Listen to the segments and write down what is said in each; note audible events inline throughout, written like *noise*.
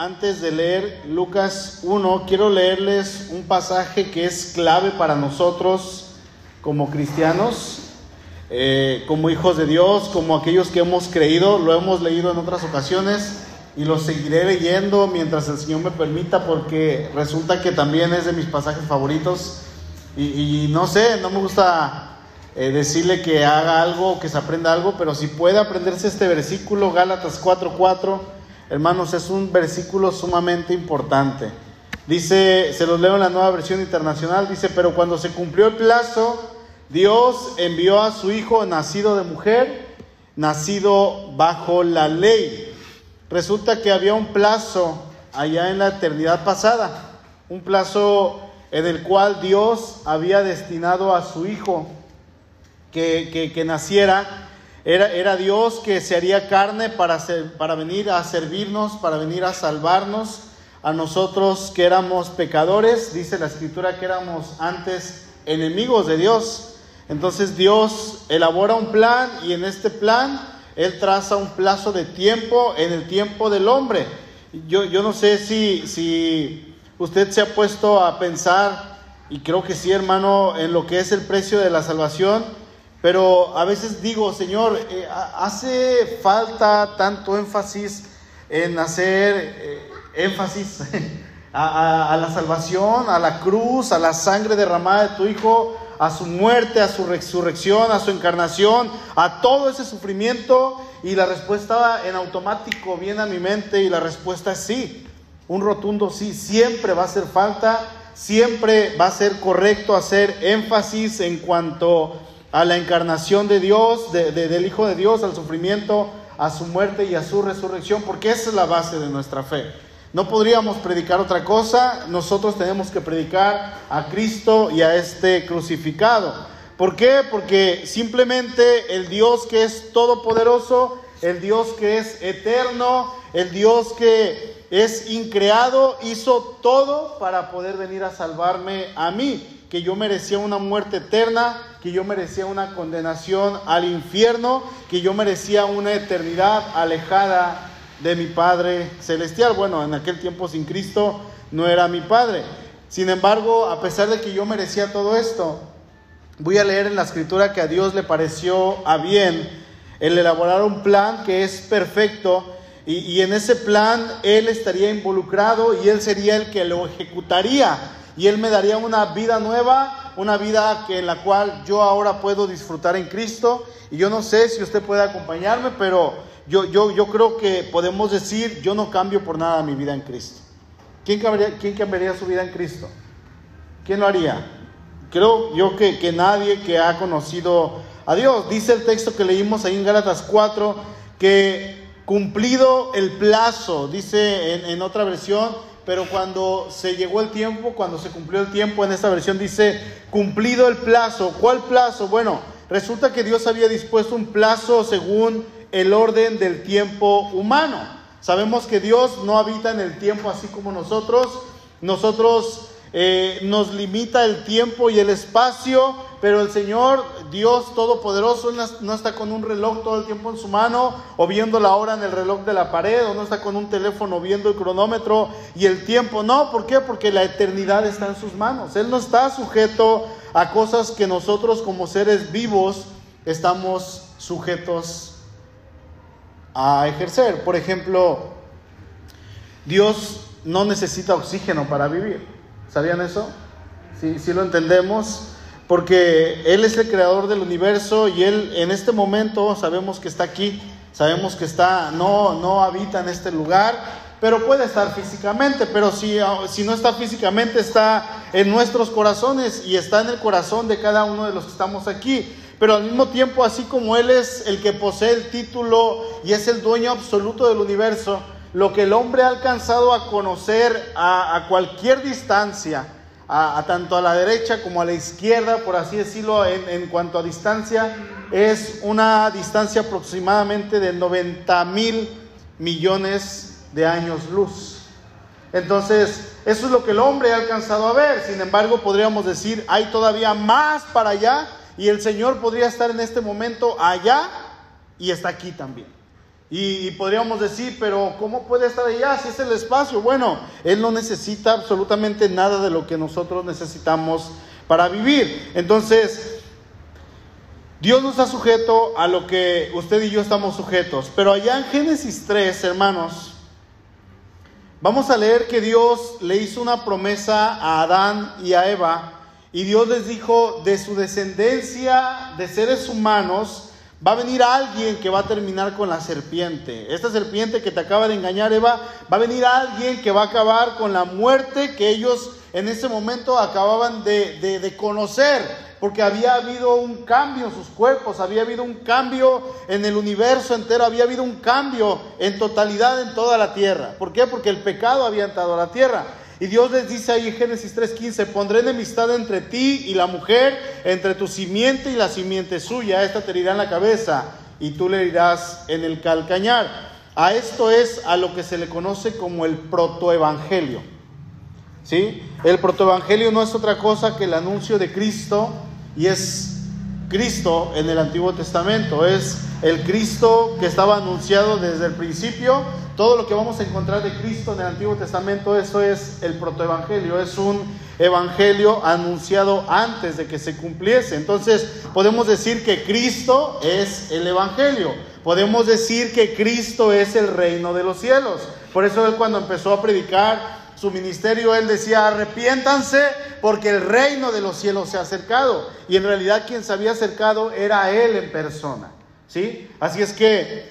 antes de leer Lucas 1, quiero leerles un pasaje que es clave para nosotros como cristianos, eh, como hijos de Dios, como aquellos que hemos creído, lo hemos leído en otras ocasiones y lo seguiré leyendo mientras el Señor me permita porque resulta que también es de mis pasajes favoritos. Y, no sé, no me gusta eh, decirle que haga algo, que se aprenda algo, pero si puede aprenderse este versículo, Gálatas 4:4, hermanos, es un versículo sumamente importante. Dice, se los leo en la nueva versión internacional, dice, pero cuando se cumplió el plazo, Dios envió a su hijo nacido de mujer, nacido bajo la ley. Resulta que había un plazo allá en la eternidad pasada, un plazo en el cual Dios había destinado a su hijo que, que, naciera. Era, era, Dios que se haría carne para, para venir a servirnos, para venir a salvarnos a nosotros que éramos pecadores. Dice la escritura que éramos antes enemigos de Dios. Entonces Dios elabora un plan y en este plan Él traza un plazo de tiempo en el tiempo del hombre. Yo, yo no sé si, si usted se ha puesto a pensar, y creo que sí hermano, en lo que es el precio de la salvación pero a veces digo, Señor, eh, hace falta tanto énfasis en hacer eh, énfasis *laughs* a, la salvación, a la cruz, a la sangre derramada de tu Hijo, a su muerte, a su resurrección, a su encarnación, a todo ese sufrimiento. Y la respuesta en automático viene a mi mente y la respuesta es sí. Un rotundo sí, siempre va a hacer falta, siempre va a ser correcto hacer énfasis en cuanto a la encarnación de Dios, del Hijo de Dios, al sufrimiento, a su muerte y a su resurrección, porque esa es la base de nuestra fe. No podríamos predicar otra cosa, nosotros tenemos que predicar a Cristo y a este crucificado. ¿Por qué? Porque simplemente el Dios que es todopoderoso, el Dios que es eterno, el Dios que es increado, hizo todo para poder venir a salvarme a mí que yo merecía una muerte eterna, que yo merecía una condenación al infierno, que yo merecía una eternidad alejada de mi Padre Celestial. Bueno, en aquel tiempo sin Cristo no era mi Padre. Sin embargo, a pesar de que yo merecía todo esto, voy a leer en la escritura que a Dios le pareció a bien el elaborar un plan que es perfecto y, y en ese plan Él estaría involucrado y Él sería el que lo ejecutaría y Él me daría una vida nueva, una vida que, en la cual yo ahora puedo disfrutar en Cristo. Y yo no sé si usted puede acompañarme, pero yo, yo, yo creo que podemos decir, yo no cambio por nada mi vida en Cristo. ¿Quién cambiaría, su vida en Cristo? ¿Quién lo haría? Creo yo que, que nadie que ha conocido a Dios. Dice el texto que leímos ahí en Gálatas 4 que cumplido el plazo, dice en otra versión, pero cuando se llegó el tiempo, cuando se cumplió el tiempo, en esta versión dice, cumplido el plazo. ¿Cuál plazo? Bueno, resulta que Dios había dispuesto un plazo según el orden del tiempo humano. Sabemos que Dios no habita en el tiempo así como nosotros. Nosotros eh, nos limita el tiempo y el espacio, pero el Señor, Dios Todopoderoso, no está con un reloj todo el tiempo en su mano o viendo la hora en el reloj de la pared o no está con un teléfono viendo el cronómetro y el tiempo. No, ¿por qué? Porque la eternidad está en sus manos. Él no está sujeto a cosas que nosotros como seres vivos estamos sujetos a ejercer. Por ejemplo, Dios no necesita oxígeno para vivir. ¿Sabían eso? Sí, sí lo entendemos. Porque Él es el creador del universo y Él en este momento sabemos que está aquí, sabemos que está, no, no habita en este lugar, pero puede estar físicamente, pero si, si no está físicamente, está en nuestros corazones y está en el corazón de cada uno de los que estamos aquí. Pero al mismo tiempo, así como Él es el que posee el título y es el dueño absoluto del universo, lo que el hombre ha alcanzado a conocer a, cualquier distancia, a, tanto a la derecha como a la izquierda, por así decirlo, en, cuanto a distancia, es una distancia aproximadamente de 90 mil millones de años luz. Entonces, eso es lo que el hombre ha alcanzado a ver. Sin embargo, podríamos decir, hay todavía más para allá y el Señor podría estar en este momento allá y está aquí también. Y, podríamos decir, pero ¿cómo puede estar allá si es el espacio? Bueno, Él no necesita absolutamente nada de lo que nosotros necesitamos para vivir. Entonces, Dios no está sujeto a lo que usted y yo estamos sujetos. Pero allá en Génesis 3, hermanos, vamos a leer que Dios le hizo una promesa a Adán y a Eva. Y Dios les dijo, de su descendencia de seres humanos, Va a venir alguien que va a terminar con la serpiente. Esta serpiente que te acaba de engañar, Eva, va a venir alguien que va a acabar con la muerte que ellos en ese momento acababan de, de, conocer, porque había habido un cambio en sus cuerpos, había habido un cambio en el universo entero, había habido un cambio en totalidad en toda la tierra. ¿Por qué? Porque el pecado había entrado a la tierra. Y Dios les dice ahí en Génesis 3:15, pondré enemistad entre ti y la mujer, entre tu simiente y la simiente suya, esta te herirá en la cabeza y tú le irás en el calcañar. A esto es a lo que se le conoce como el protoevangelio. ¿Sí? El protoevangelio no es otra cosa que el anuncio de Cristo y es Cristo en el Antiguo Testamento, es el Cristo que estaba anunciado desde el principio todo lo que vamos a encontrar de Cristo en el Antiguo Testamento, eso es el protoevangelio, es un evangelio anunciado antes de que se cumpliese. Entonces, podemos decir que Cristo es el evangelio. Podemos decir que Cristo es el reino de los cielos. Por eso él cuando empezó a predicar su ministerio, él decía, arrepiéntanse porque el reino de los cielos se ha acercado. Y en realidad quien se había acercado era él en persona. ¿Sí? Así es que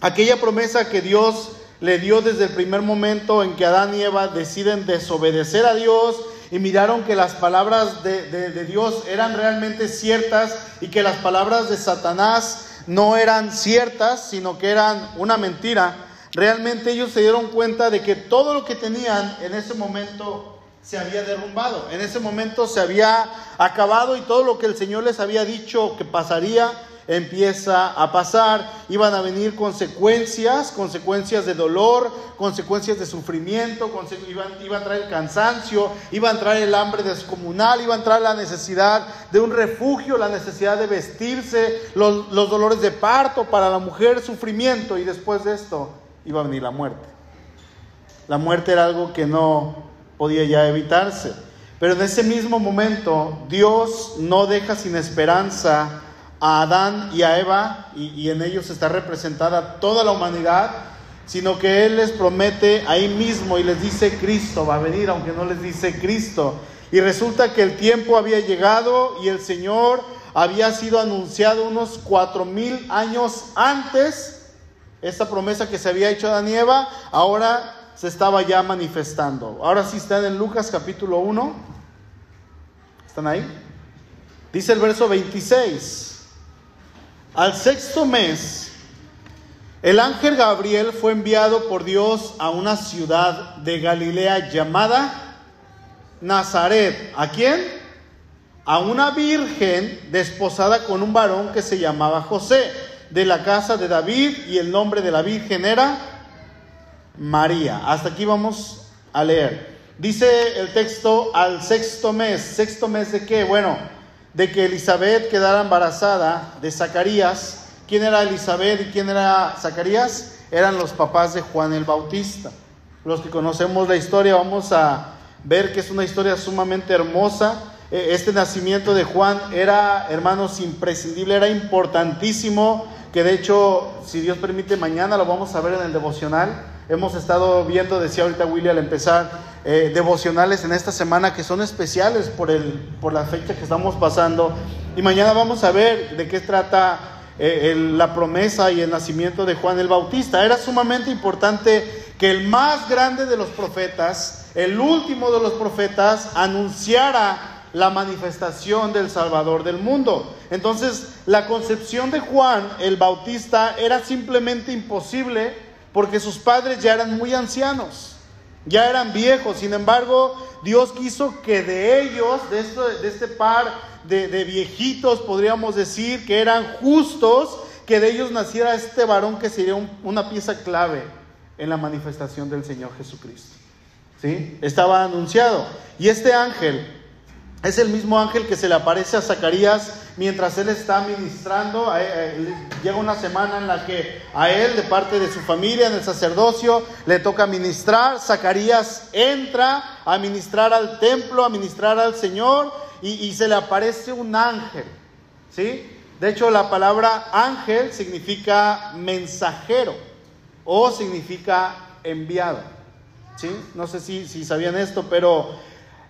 aquella promesa que Dios le dio desde el primer momento en que Adán y Eva deciden desobedecer a Dios y miraron que las palabras de, Dios eran realmente ciertas y que las palabras de Satanás no eran ciertas, sino que eran una mentira. Realmente ellos se dieron cuenta de que todo lo que tenían en ese momento se había derrumbado, en ese momento se había acabado y todo lo que el Señor les había dicho que pasaría empieza a pasar. Iban a venir consecuencias, consecuencias de dolor, consecuencias de sufrimiento, iban, iba a traer cansancio, iba a entrar el hambre descomunal, iba a entrar la necesidad de un refugio, la necesidad de vestirse, los dolores de parto para la mujer, sufrimiento y después de esto iba a venir la muerte. La muerte era algo que no podía ya evitarse. Pero en ese mismo momento Dios no deja sin esperanza a Adán y a Eva, y, en ellos está representada toda la humanidad, sino que Él les promete ahí mismo y les dice Cristo va a venir, aunque no les dice Cristo. Y resulta que el tiempo había llegado y el Señor había sido anunciado unos cuatro mil años antes. Esta promesa que se había hecho a Adán y Eva, ahora se estaba ya manifestando. Ahora sí están en Lucas capítulo 1. ¿Están ahí? Dice el verso 26. Al sexto mes, el ángel Gabriel fue enviado por Dios a una ciudad de Galilea llamada Nazaret. ¿A quién? A una virgen desposada con un varón que se llamaba José, de la casa de David, y el nombre de la virgen era María. Hasta aquí vamos a leer. Dice el texto al sexto mes. ¿Sexto mes de qué? Bueno, de que Elizabeth quedara embarazada de Zacarías. ¿Quién era Elizabeth y quién era Zacarías? Eran los papás de Juan el Bautista. Los que conocemos la historia vamos a ver que es una historia sumamente hermosa. E, este nacimiento de Juan era, hermanos, imprescindible, era importantísimo, que de hecho, si Dios permite, mañana lo vamos a ver en el devocional. Hemos estado viendo, decía ahorita Willy al empezar, eh, devocionales en esta semana que son especiales por, el, por la fecha que estamos pasando. Y mañana vamos a ver de qué trata eh, la promesa y el nacimiento de Juan el Bautista. Era sumamente importante que el más grande de los profetas, el último de los profetas, anunciara la manifestación del Salvador del mundo. Entonces, la concepción de Juan el Bautista era simplemente imposible porque sus padres ya eran muy ancianos ya eran viejos, sin embargo, Dios quiso que de ellos, de, este par de, viejitos, podríamos decir, que eran justos, que de ellos naciera este varón que sería una pieza clave en la manifestación del Señor Jesucristo. ¿Sí? Estaba anunciado. Y este ángel, Es el mismo ángel que se le aparece a Zacarías mientras él está ministrando. Llega una semana en la que a él, de parte de su familia, en el sacerdocio, le toca ministrar. Zacarías entra a ministrar al templo, a ministrar al Señor, y, se le aparece un ángel. ¿Sí? De hecho, la palabra ángel significa mensajero o significa enviado. ¿Sí? No sé si, si sabían esto, pero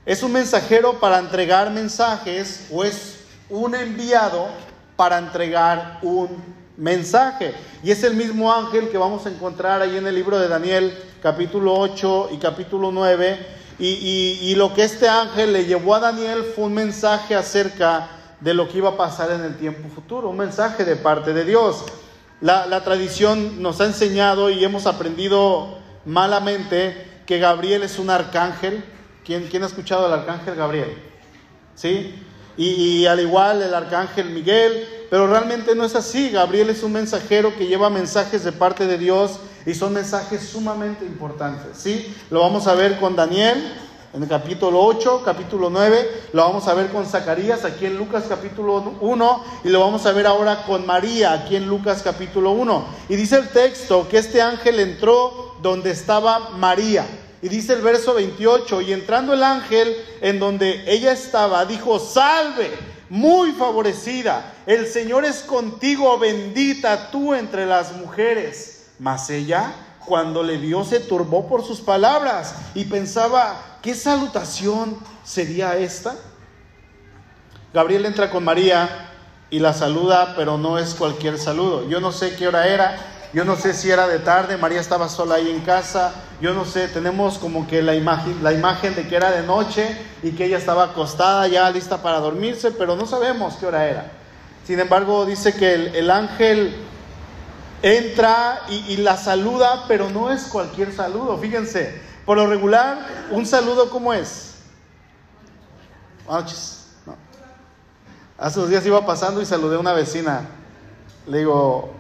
¿Es un mensajero para entregar mensajes o es un enviado para entregar un mensaje? Y es el mismo ángel que vamos a encontrar ahí en el libro de Daniel, capítulo 8 y capítulo 9. Y, lo que este ángel le llevó a Daniel fue un mensaje acerca de lo que iba a pasar en el tiempo futuro, un mensaje de parte de Dios. La, la tradición nos ha enseñado y hemos aprendido malamente que Gabriel es un arcángel, ¿Quién, ha escuchado al arcángel Gabriel? ¿Sí? Y, al igual el arcángel Miguel, pero realmente no es así. Gabriel es un mensajero que lleva mensajes de parte de Dios y son mensajes sumamente importantes. ¿Sí? Lo vamos a ver con Daniel en el capítulo 8, capítulo 9, lo vamos a ver con Zacarías aquí en Lucas capítulo 1 y lo vamos a ver ahora con María aquí en Lucas capítulo 1. Y dice el texto que este ángel entró donde estaba María. Y dice el verso 28, y entrando el ángel en donde ella estaba, dijo, salve, muy favorecida, el Señor es contigo, bendita tú entre las mujeres. Mas ella, cuando le vio, se turbó por sus palabras y pensaba, ¿qué salutación sería esta? Gabriel entra con María y la saluda, pero no es cualquier saludo. Yo no sé qué hora era, yo no sé si era de tarde, María estaba sola ahí en casa. Yo no sé, tenemos como que la imagen, la imagen de que era de noche y que ella estaba acostada ya lista para dormirse, pero no sabemos qué hora era. Sin embargo, dice que el, ángel entra y, la saluda, pero no es cualquier saludo. Fíjense, por lo regular, un saludo ¿cómo es? Buenas noches. Hace unos días iba pasando y saludé a una vecina. Le digo,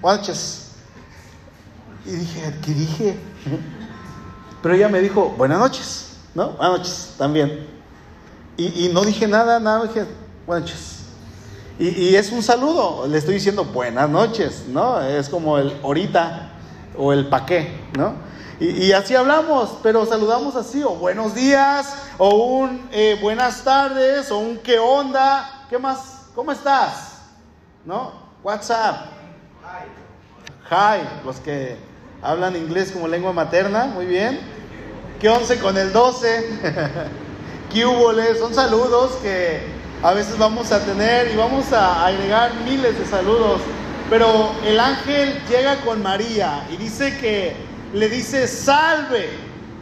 buenas noches. Y dije, ¿qué dije? Pero ella me dijo, buenas noches, ¿no? Buenas noches también. Y, no dije nada, nada, dije, buenas noches. Y, es un saludo, le estoy diciendo buenas noches, ¿no? Es como el ahorita o el pa' qué, ¿no? Y, así hablamos, pero saludamos así, o buenos días, o un eh, buenas tardes, o un qué onda, ¿qué más? ¿Cómo estás? ¿No? WhatsApp. Hi. Hi, los que hablan inglés como lengua materna, muy bien. ¿Qué once con el 12? *laughs* ¿Qué hubo? Son saludos que a veces vamos a tener y vamos a agregar miles de saludos. Pero el ángel llega con María y dice que le dice, salve,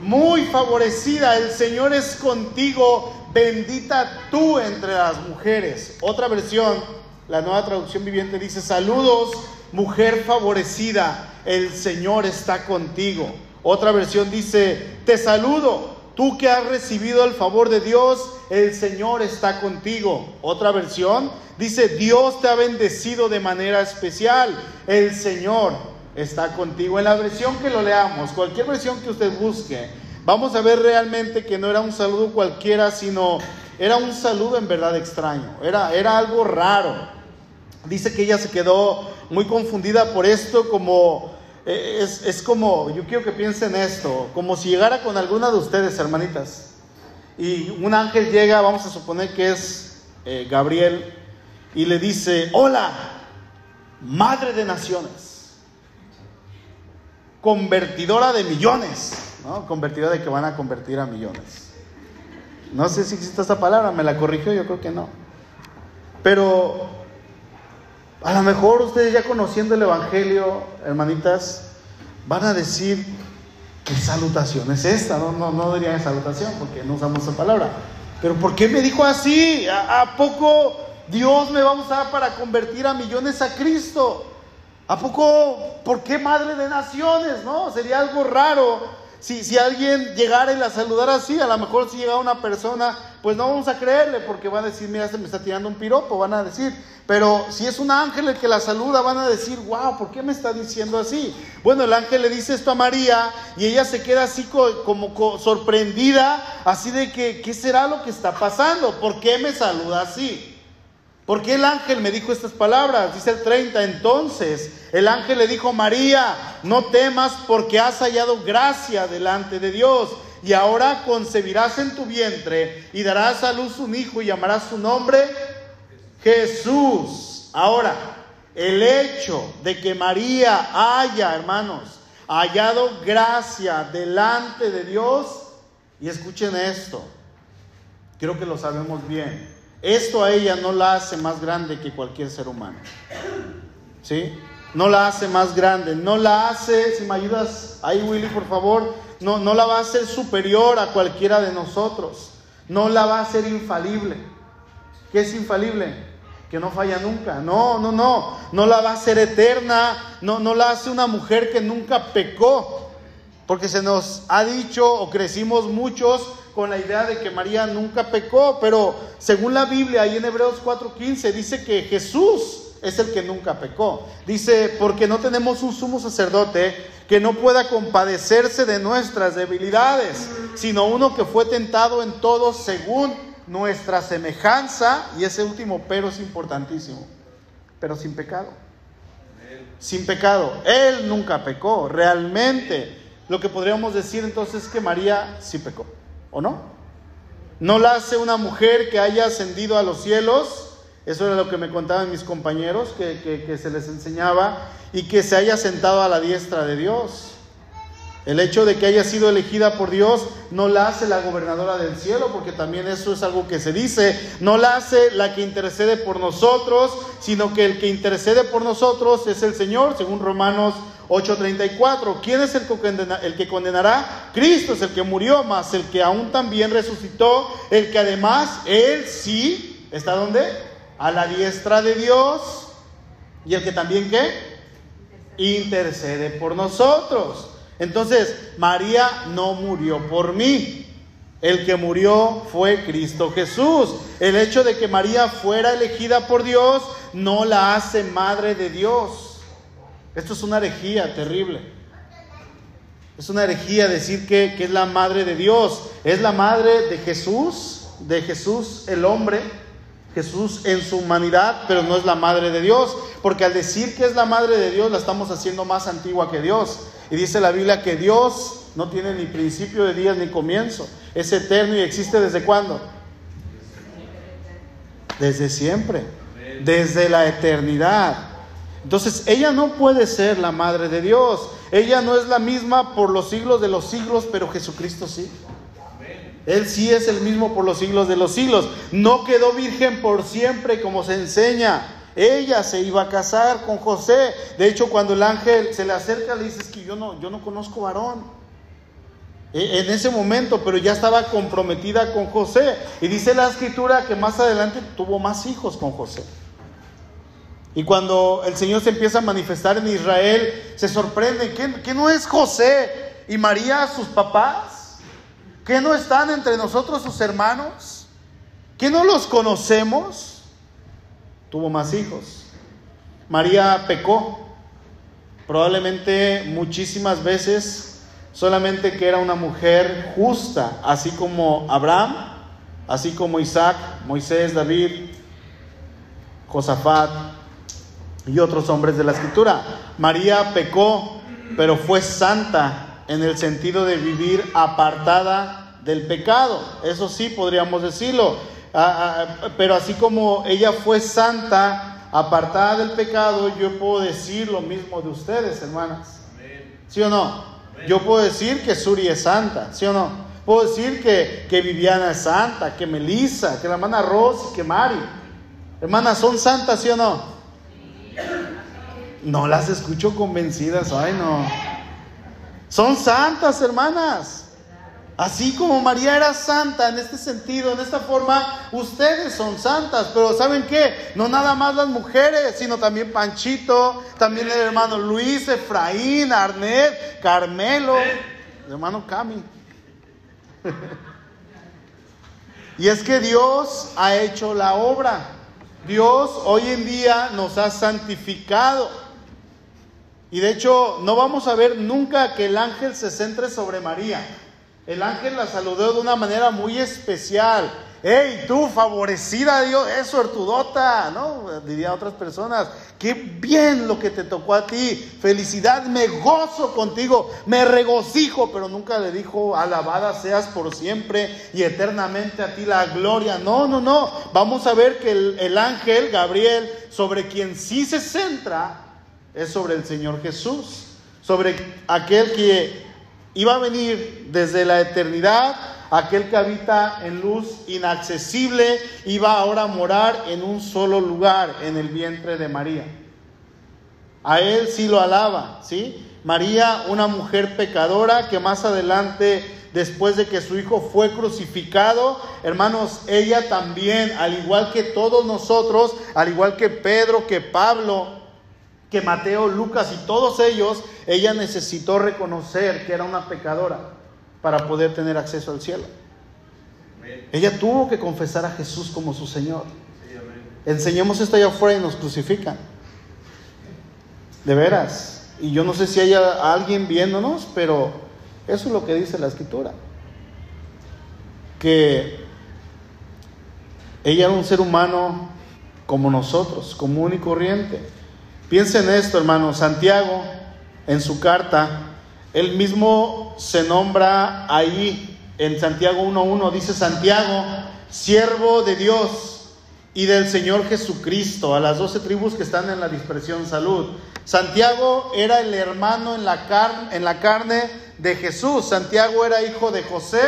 muy favorecida, el Señor es contigo, bendita tú entre las mujeres. Otra versión, la nueva traducción viviente dice, saludos, mujer favorecida el Señor está contigo. Otra versión dice, te saludo, tú que has recibido el favor de Dios, el Señor está contigo. Otra versión dice, Dios te ha bendecido de manera especial, el Señor está contigo. En la versión que lo leamos, cualquier versión que usted busque, vamos a ver realmente que no era un saludo cualquiera, sino era un saludo en verdad extraño, era, era algo raro. Dice que ella se quedó muy confundida por esto, como eh, es, como, yo quiero que piensen esto, como si llegara con alguna de ustedes, hermanitas, y un ángel llega, vamos a suponer que es eh, Gabriel, y le dice, hola, madre de naciones, convertidora de millones, ¿no? Convertidora de que van a convertir a millones. No sé si existe esta palabra, me la corrigió, yo creo que no. Pero a lo mejor ustedes ya conociendo el Evangelio, hermanitas, van a decir, ¿qué salutación es esta? No, no, no dirían salutación porque no usamos esa palabra. Pero ¿por qué me dijo así? ¿A, poco Dios me va a usar para convertir a millones a Cristo? ¿A poco, por qué madre de naciones? No, sería algo raro Si, si alguien llegara y la saludara así, a lo mejor si llega una persona, pues no vamos a creerle porque van a decir, mira, se me está tirando un piropo, van a decir. Pero si es un ángel el que la saluda, van a decir, wow, ¿por qué me está diciendo así? Bueno, el ángel le dice esto a María y ella se queda así como sorprendida, así de que, ¿qué será lo que está pasando? ¿Por qué me saluda así? ¿Por qué el ángel me dijo estas palabras? Dice el 30, entonces el ángel le dijo, María, no temas porque has hallado gracia delante de Dios. Y ahora concebirás en tu vientre y darás a luz un hijo y llamarás su nombre Jesús. Ahora, el hecho de que María haya, hermanos, hallado gracia delante de Dios, y escuchen esto, quiero que lo sabemos bien. Esto a ella no la hace más grande que cualquier ser humano. ¿Sí? No la hace más grande, no la hace, si me ayudas ahí Willy por favor, no, no la va a hacer superior a cualquiera de nosotros, no la va a hacer infalible. ¿Qué es infalible? Que no falla nunca. No, no, no, no la va a hacer eterna, no, no la hace una mujer que nunca pecó, porque se nos ha dicho o crecimos muchos con la idea de que María nunca pecó, pero según la Biblia, ahí en Hebreos 4:15 dice que Jesús es el que nunca pecó. Dice, porque no tenemos un sumo sacerdote que no pueda compadecerse de nuestras debilidades, sino uno que fue tentado en todo según nuestra semejanza, y ese último pero es importantísimo, pero sin pecado. Sin pecado. Él nunca pecó, realmente. Lo que podríamos decir entonces es que María sí pecó. ¿O no? No la hace una mujer que haya ascendido a los cielos, eso era lo que me contaban mis compañeros, que, se les enseñaba, y que se haya sentado a la diestra de Dios. El hecho de que haya sido elegida por Dios no la hace la gobernadora del cielo, porque también eso es algo que se dice. No la hace la que intercede por nosotros, sino que el que intercede por nosotros es el Señor, según Romanos 8:34. ¿Quién es el que, el que condenará? Cristo es el que murió, más el que aún también resucitó, el que además, él sí, ¿está donde? A la diestra de Dios. Y el que también, ¿qué? Intercede por nosotros. Entonces, María no murió por mí. El que murió fue Cristo Jesús. El hecho de que María fuera elegida por Dios no la hace madre de Dios. Esto es una herejía terrible. Es una herejía decir que, es la madre de Dios. Es la madre de Jesús, de Jesús el hombre, Jesús en su humanidad, pero no es la madre de Dios. Porque al decir que es la madre de Dios, la estamos haciendo más antigua que Dios. Y dice la Biblia que Dios no tiene ni principio de días ni comienzo. Es eterno y existe desde cuándo? Desde siempre. Desde la eternidad. Entonces, ella no puede ser la madre de Dios. Ella no es la misma por los siglos de los siglos, pero Jesucristo sí. Él sí es el mismo por los siglos de los siglos. No quedó virgen por siempre como se enseña. Ella se iba a casar con José. De hecho, cuando el ángel se le acerca, le dice, que yo no, yo no conozco varón. E, en ese momento, pero ya estaba comprometida con José. Y dice la escritura que más adelante tuvo más hijos con José. Y cuando el Señor se empieza a manifestar en Israel, se sorprende, ¿que, no es José y María sus papás? ¿Que no están entre nosotros sus hermanos? ¿Que no los conocemos? Tuvo más hijos. María pecó, probablemente muchísimas veces, solamente que era una mujer justa, así como Abraham, así como Isaac, Moisés, David, Josafat, y otros hombres de la escritura. María pecó, pero fue santa en el sentido de vivir apartada del pecado. Eso sí podríamos decirlo. Ah, ah, pero así como ella fue santa, apartada del pecado, yo puedo decir lo mismo de ustedes, hermanas. ¿Sí o no? Yo puedo decir que Suri es santa, ¿sí o no? Puedo decir que, que Viviana es santa, que Melissa, que la hermana Rose, que Mari. Hermanas, ¿son santas, sí o no? No las escucho convencidas, ay no. Son santas, hermanas. Así como María era santa en este sentido, en esta forma, ustedes son santas. Pero ¿saben qué? No nada más las mujeres, sino también Panchito, también el hermano Luis, Efraín, Arnet, Carmelo, hermano Cami. *laughs* y es que Dios ha hecho la obra. Dios hoy en día nos ha santificado. Y de hecho, no vamos a ver nunca que el ángel se centre sobre María. El ángel la saludó de una manera muy especial. ¡Hey, tú, favorecida Dios, es suertudota! ¿No? Diría otras personas. ¡Qué bien lo que te tocó a ti! ¡Felicidad! Me gozo contigo, me regocijo. Pero nunca le dijo, alabada seas por siempre y eternamente a ti la gloria. No, no, no. Vamos a ver que el ángel, Gabriel, sobre quien sí se centra, es sobre el Señor Jesús. Sobre aquel que iba a venir desde la eternidad aquel que habita en luz inaccesible iba ahora a morar en un solo lugar, en el vientre de María. A él sí lo alaba, ¿sí? María, una mujer pecadora que más adelante, después de que su hijo fue crucificado, hermanos, ella también, al igual que todos nosotros, al igual que Pedro, que Pablo, que Mateo, Lucas y todos ellos, ella necesitó reconocer que era una pecadora para poder tener acceso al cielo. Ella tuvo que confesar a Jesús como su Señor. Enseñemos esto allá afuera y nos crucifican. De veras. Y yo no sé si haya alguien viéndonos, pero eso es lo que dice la escritura. Que ella era un ser humano como nosotros, común y corriente. Piensen en esto, hermano. Santiago, en su carta, él mismo se nombra ahí en Santiago 1.1, dice Santiago, siervo de Dios y del Señor Jesucristo, a las doce tribus que están en la dispersión salud. Santiago era el hermano en la, en la carne de Jesús. Santiago era hijo de José,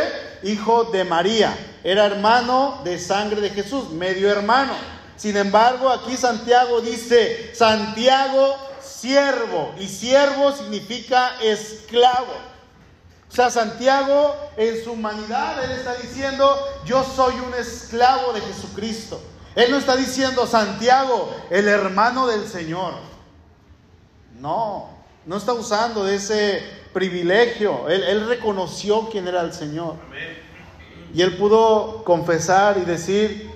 hijo de María. Era hermano de sangre de Jesús, medio hermano. Sin embargo, aquí Santiago dice, Santiago siervo, y siervo significa esclavo. O sea, Santiago en su humanidad, él está diciendo, yo soy un esclavo de Jesucristo. Él no está diciendo, Santiago, el hermano del Señor. No, no está usando de ese privilegio. Él, él reconoció quién era el Señor. Y él pudo confesar y decir,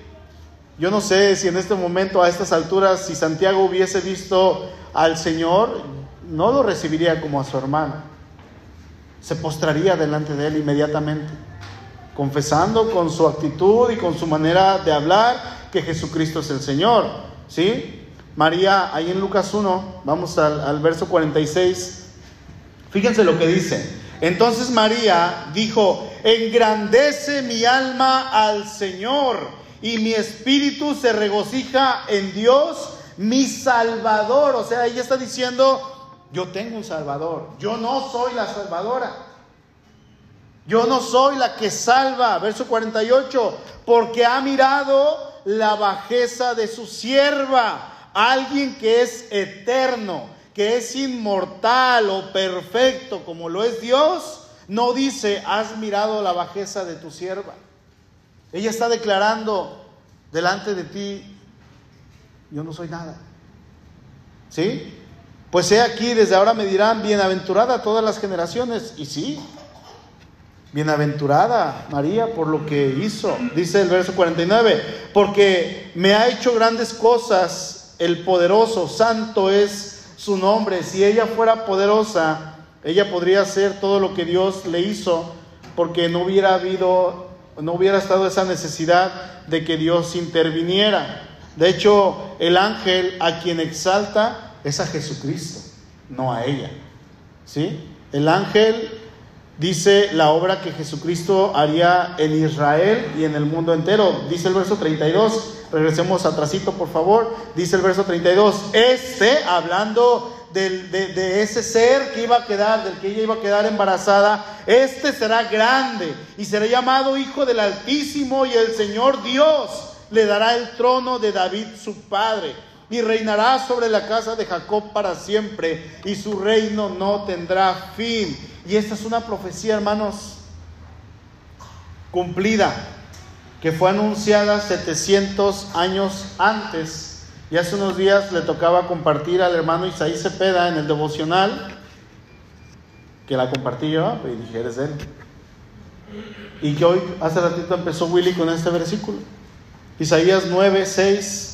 yo no sé si en este momento, a estas alturas, si Santiago hubiese visto al Señor, no lo recibiría como a su hermano. Se postraría delante de él inmediatamente, confesando con su actitud y con su manera de hablar que Jesucristo es el Señor. ¿Sí? María, ahí en Lucas 1, vamos al, al verso 46, fíjense lo que dice. Entonces María dijo, engrandece mi alma al Señor y mi espíritu se regocija en Dios, mi Salvador. O sea, ella está diciendo, yo tengo un Salvador, yo no soy la salvadora. Yo no soy la que salva, verso 48, porque ha mirado la bajeza de su sierva, alguien que es eterno, que es inmortal o perfecto como lo es Dios, no dice, has mirado la bajeza de tu sierva. Ella está declarando delante de ti, yo no soy nada. ¿Sí? Pues he aquí, desde ahora me dirán, bienaventurada todas las generaciones. Y sí, bienaventurada María por lo que hizo. Dice el verso 49, porque me ha hecho grandes cosas el poderoso, santo es su nombre. Si ella fuera poderosa, ella podría hacer todo lo que Dios le hizo, porque no hubiera habido no hubiera estado esa necesidad de que Dios interviniera. De hecho, el ángel a quien exalta es a Jesucristo, no a ella. ¿Sí? El ángel dice la obra que Jesucristo haría en Israel y en el mundo entero. Dice el verso 32, regresemos atrasito por favor, dice el verso 32, este hablando de, ese ser que iba a quedar, del que ella iba a quedar embarazada, este será grande y será llamado Hijo del Altísimo y el Señor Dios le dará el trono de David su padre y reinará sobre la casa de Jacob para siempre y su reino no tendrá fin. Y esta es una profecía, hermanos, cumplida, que fue anunciada 700 años antes y hace unos días le tocaba compartir al hermano Isaí Cepeda en el devocional que la compartí yo y dije, eres él. Y que hoy, hace ratito empezó Willy con este versículo. Isaías 9, 6.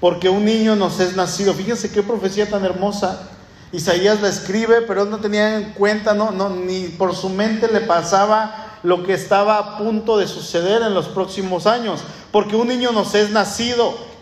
Porque un niño nos es nacido. Fíjense qué profecía tan hermosa. Isaías la escribe, pero no tenía en cuenta, no, no, ni por su mente le pasaba lo que estaba a punto de suceder en los próximos años. Porque un niño nos es nacido,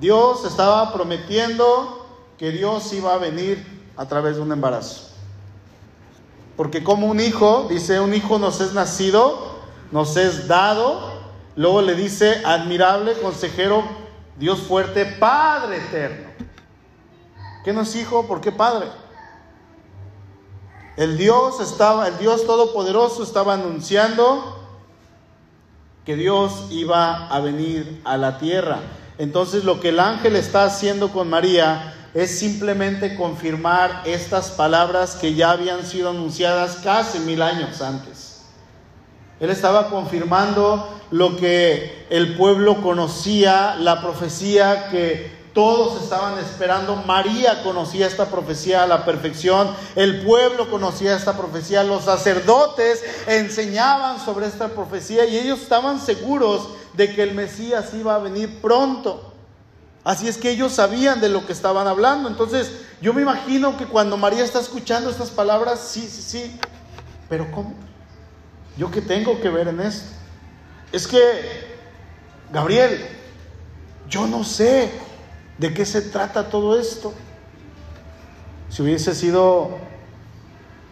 Dios estaba prometiendo que Dios iba a venir a través de un embarazo. Porque como un hijo, dice, un hijo nos es nacido, nos es dado, luego le dice, admirable consejero, Dios fuerte, Padre eterno. ¿Qué no es hijo? ¿Por qué Padre? El Dios estaba, el Dios todopoderoso estaba anunciando que Dios iba a venir a la tierra. Entonces lo que el ángel está haciendo con María es simplemente confirmar estas palabras que ya habían sido anunciadas casi mil años antes. Él estaba confirmando lo que el pueblo conocía, la profecía que todos estaban esperando. María conocía esta profecía a la perfección, el pueblo conocía esta profecía, los sacerdotes enseñaban sobre esta profecía y ellos estaban seguros de que el Mesías iba a venir pronto. Así es que ellos sabían de lo que estaban hablando. Entonces, yo me imagino que cuando María está escuchando estas palabras, sí, sí, sí, pero ¿cómo? ¿Yo qué tengo que ver en esto? Es que, Gabriel, yo no sé de qué se trata todo esto. Si hubiese sido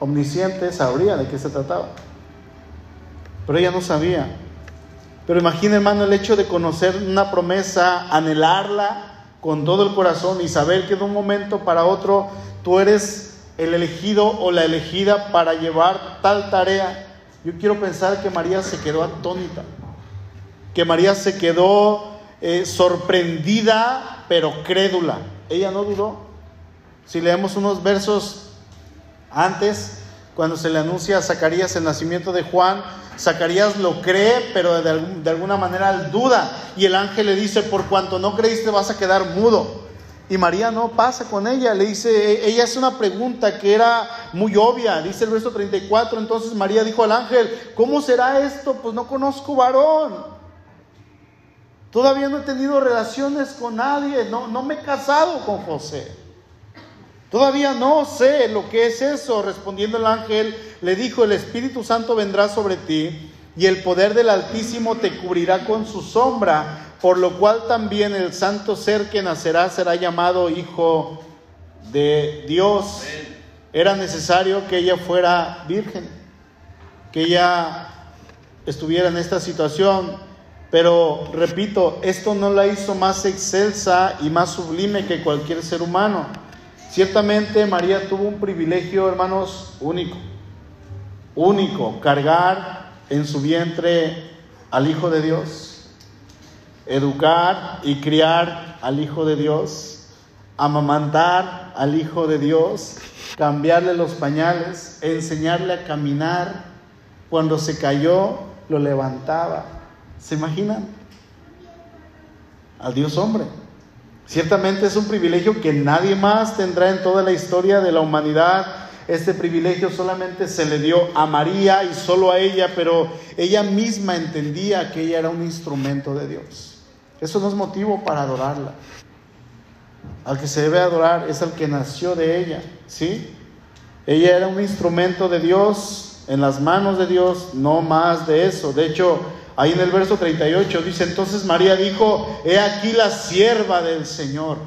omnisciente, sabría de qué se trataba. Pero ella no sabía. Pero imagina, hermano, el hecho de conocer una promesa, anhelarla con todo el corazón y saber que de un momento para otro tú eres el elegido o la elegida para llevar tal tarea. Yo quiero pensar que María se quedó atónita, que María se quedó eh, sorprendida pero crédula. Ella no dudó. Si leemos unos versos antes, cuando se le anuncia a Zacarías el nacimiento de Juan, Zacarías lo cree, pero de, alguna manera duda. Y el ángel le dice, por cuanto no creíste vas a quedar mudo. Y María no pasa con ella, le dice, e, ella hace una pregunta que era muy obvia, dice el verso 34, entonces María dijo al ángel, ¿cómo será esto? Pues no conozco varón. Todavía no he tenido relaciones con nadie, no, no me he casado con José. Todavía no sé lo que es eso. Respondiendo el ángel, le dijo, el Espíritu Santo vendrá sobre ti y el poder del Altísimo te cubrirá con su sombra, por lo cual también el santo ser que nacerá será llamado Hijo de Dios. Era necesario que ella fuera virgen, que ella estuviera en esta situación. Pero repito, esto no la hizo más excelsa y más sublime que cualquier ser humano. Ciertamente María tuvo un privilegio, hermanos, único, único, cargar en su vientre al Hijo de Dios, educar y criar al Hijo de Dios, amamantar al Hijo de Dios, cambiarle los pañales, enseñarle a caminar. Cuando se cayó, lo levantaba. ¿Se imaginan? Al Dios hombre. Ciertamente es un privilegio que nadie más tendrá en toda la historia de la humanidad. Este privilegio solamente se le dio a María y solo a ella, pero ella misma entendía que ella era un instrumento de Dios. Eso no es motivo para adorarla. Al que se debe adorar es al que nació de ella, ¿sí? Ella era un instrumento de Dios en las manos de Dios, no más de eso. De hecho, Ahí en el verso 38 dice, entonces María dijo, he aquí la sierva del Señor,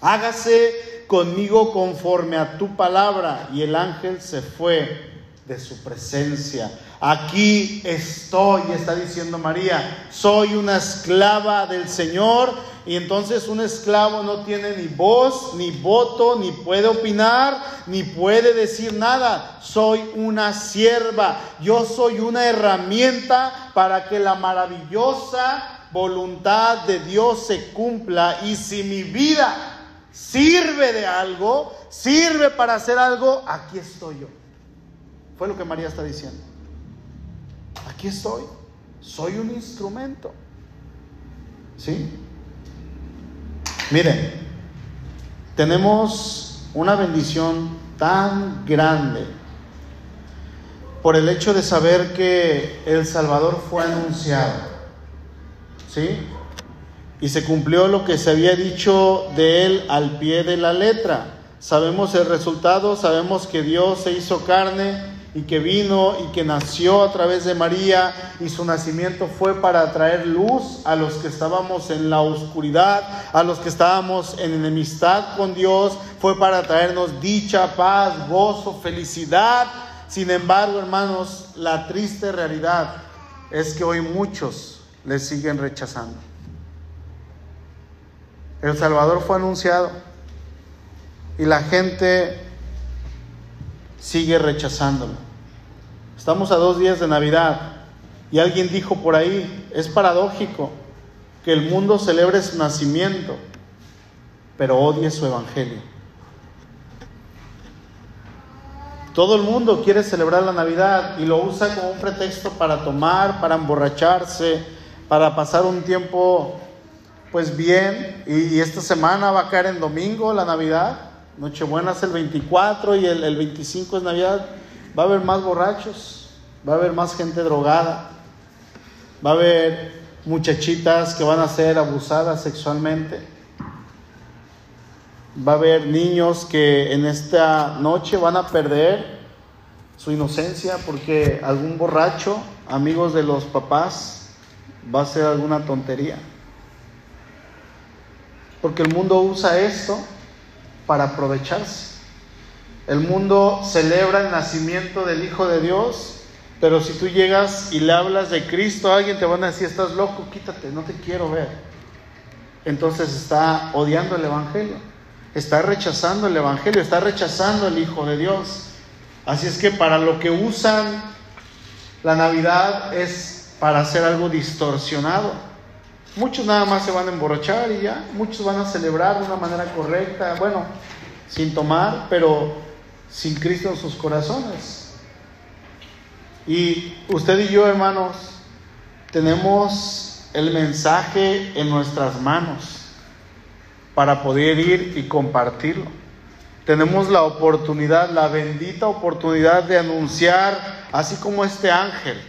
hágase conmigo conforme a tu palabra. Y el ángel se fue de su presencia. Aquí estoy, está diciendo María, soy una esclava del Señor, Y entonces un esclavo no tiene ni voz, ni voto, ni puede opinar, ni puede decir nada. Soy una sierva. Yo soy una herramienta para que la maravillosa voluntad de Dios se cumpla. Y si mi vida sirve de algo, sirve para hacer algo, aquí estoy yo. Fue lo que María está diciendo. Aquí estoy. Soy un instrumento. ¿Sí? Miren, tenemos una bendición tan grande por el hecho de saber que el Salvador fue anunciado. ¿Sí? Y se cumplió lo que se había dicho de él al pie de la letra. Sabemos el resultado, sabemos que Dios se hizo carne y que vino y que nació a través de María y su nacimiento fue para traer luz a los que estábamos en la oscuridad, a los que estábamos en enemistad con Dios, fue para traernos dicha, paz, gozo, felicidad. Sin embargo, hermanos, la triste realidad es que hoy muchos le siguen rechazando. El Salvador fue anunciado y la gente sigue rechazándolo. Estamos a dos días de Navidad y alguien dijo por ahí, es paradójico que el mundo celebre su nacimiento, pero odie su evangelio. Todo el mundo quiere celebrar la Navidad y lo usa como un pretexto para tomar, para emborracharse, para pasar un tiempo pues bien. Y, esta semana va a caer en domingo la Navidad. Nochebuena es el 24 y el, el 25 es Navidad. Va a haber más borrachos, va a haber más gente drogada, va a haber muchachitas que van a ser abusadas sexualmente. Va a haber niños que en esta noche van a perder su inocencia porque algún borracho, amigos de los papás, va a hacer alguna tontería. Porque el mundo usa esto para aprovecharse. El mundo celebra el nacimiento del Hijo de Dios, pero si tú llegas y le hablas de Cristo a alguien, te van a decir, estás loco, quítate, no te quiero ver. Entonces está odiando el Evangelio, está rechazando el Evangelio, está rechazando el Hijo de Dios. Así es que para lo que usan la Navidad es para hacer algo distorsionado. Muchos nada más se van a emborrachar y ya, muchos van a celebrar de una manera correcta, bueno, sin tomar, pero sin Cristo en sus corazones. Y usted y yo, hermanos, tenemos el mensaje en nuestras manos para poder ir y compartirlo. Tenemos la oportunidad, la bendita oportunidad de anunciar, así como este ángel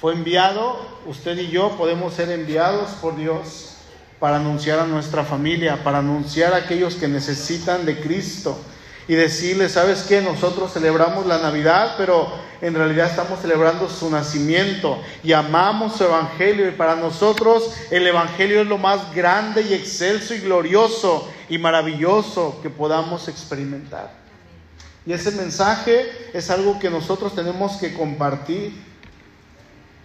fue enviado, usted y yo podemos ser enviados por Dios para anunciar a nuestra familia, para anunciar a aquellos que necesitan de Cristo y decirles, ¿sabes qué? Nosotros celebramos la Navidad, pero en realidad estamos celebrando su nacimiento y amamos su Evangelio y para nosotros el Evangelio es lo más grande y excelso y glorioso y maravilloso que podamos experimentar. Y ese mensaje es algo que nosotros tenemos que compartir.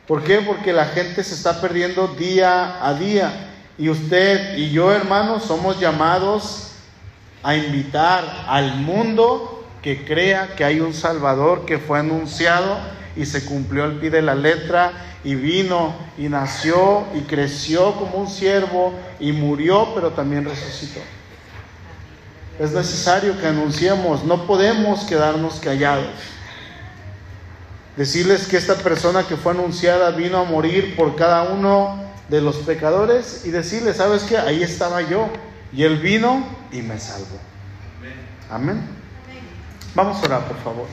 ¿Por qué? Porque la gente se está perdiendo día a día. Y usted y yo, hermanos, somos llamados a invitar al mundo que crea que hay un Salvador que fue anunciado y se cumplió el pie de la letra y vino y nació y creció como un siervo y murió, pero también resucitó. Es necesario que anunciemos, no podemos quedarnos callados. Decirles que esta persona que fue anunciada vino a morir por cada uno de los pecadores y decirles, ¿sabes qué? Ahí estaba yo y él vino y me salvó. Amén. Vamos a orar, por favor.